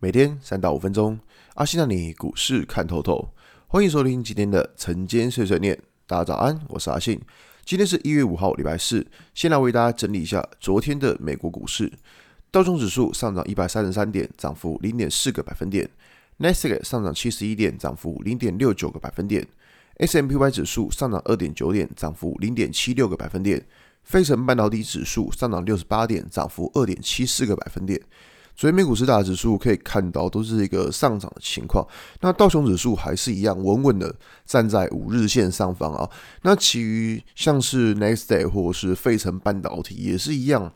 每天三到五分钟，阿信让你股市看透透。欢迎收听今天的晨间碎碎念。大家早安，我是阿信。今天是一月五号，礼拜四。先来为大家整理一下昨天的美国股市。道琼指数上涨一百三十三点，涨幅零点四个百分点。纳斯达克上涨七十一点，涨幅零点六九个百分点。S M P Y 指数上涨二点九点，涨幅零点七六个百分点。费城半导体指数上涨六十八点，涨幅二点七四个百分点。所以美股四大指数可以看到都是一个上涨的情况，那道琼指数还是一样稳稳的站在五日线上方啊。那其余像是 Next Day 或者是费城半导体也是一样。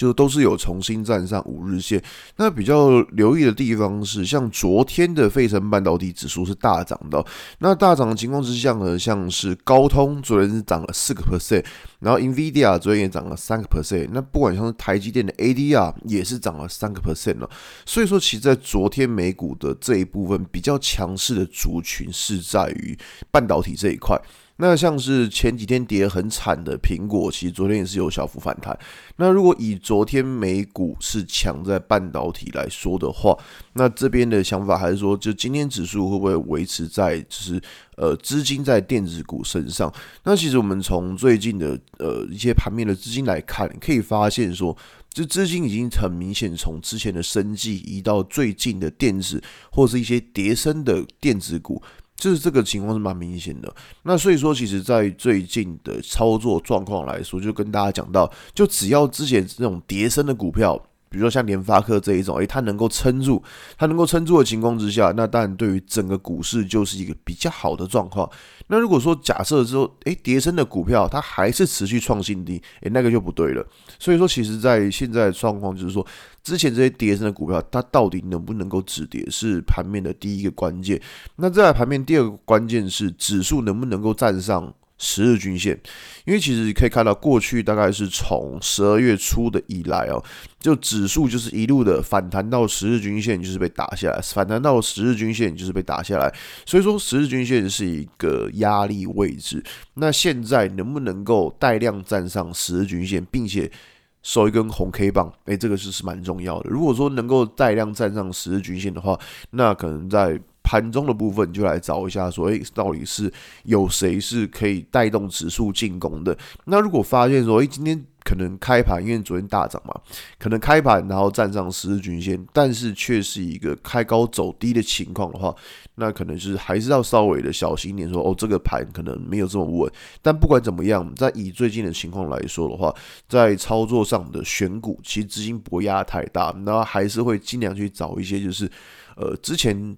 就都是有重新站上五日线，那比较留意的地方是，像昨天的费城半导体指数是大涨的，那大涨的情况之下呢，像是高通昨天是涨了四个 percent，然后 Nvidia 昨天也涨了三个 percent，那不管像是台积电的 ADR 也是涨了三个 percent 了，所以说其实在昨天美股的这一部分比较强势的族群是在于半导体这一块。那像是前几天跌很惨的苹果，其实昨天也是有小幅反弹。那如果以昨天美股是强在半导体来说的话，那这边的想法还是说，就今天指数会不会维持在就是呃资金在电子股身上？那其实我们从最近的呃一些盘面的资金来看，可以发现说，这资金已经很明显从之前的生技移到最近的电子或是一些跌升的电子股。就是这个情况是蛮明显的，那所以说，其实，在最近的操作状况来说，就跟大家讲到，就只要之前这种叠升的股票。比如说像联发科这一种，诶，它能够撑住，它能够撑住的情况之下，那当然对于整个股市就是一个比较好的状况。那如果说假设之后，诶，跌升的股票它还是持续创新低，诶，那个就不对了。所以说，其实在现在的状况就是说，之前这些跌升的股票，它到底能不能够止跌，是盘面的第一个关键。那再来盘面第二个关键是指数能不能够站上。十日均线，因为其实可以看到，过去大概是从十二月初的以来哦，就指数就是一路的反弹到十日均线，就是被打下来，反弹到十日均线就是被打下来，所以说十日均线是一个压力位置。那现在能不能够带量站上十日均线，并且收一根红 K 棒？诶，这个是是蛮重要的。如果说能够带量站上十日均线的话，那可能在。盘中的部分就来找一下，说，诶，到底是有谁是可以带动指数进攻的？那如果发现说，诶，今天可能开盘，因为昨天大涨嘛，可能开盘然后站上十日均线，但是却是一个开高走低的情况的话，那可能就是还是要稍微的小心一点，说，哦，这个盘可能没有这么稳。但不管怎么样，在以最近的情况来说的话，在操作上的选股，其实资金不会压太大，然后还是会尽量去找一些，就是呃之前。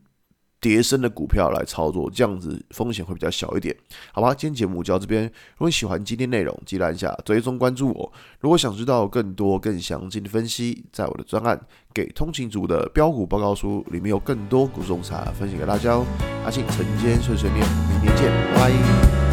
跌升的股票来操作，这样子风险会比较小一点，好吧？今天节目就到这边。如果你喜欢今天内容，记得按下追踪关注我。如果想知道更多更详尽的分析，在我的专案《给通勤族的标股报告书》里面有更多股种茶分享给大家哦。阿信晨间碎碎念，明天见，拜拜。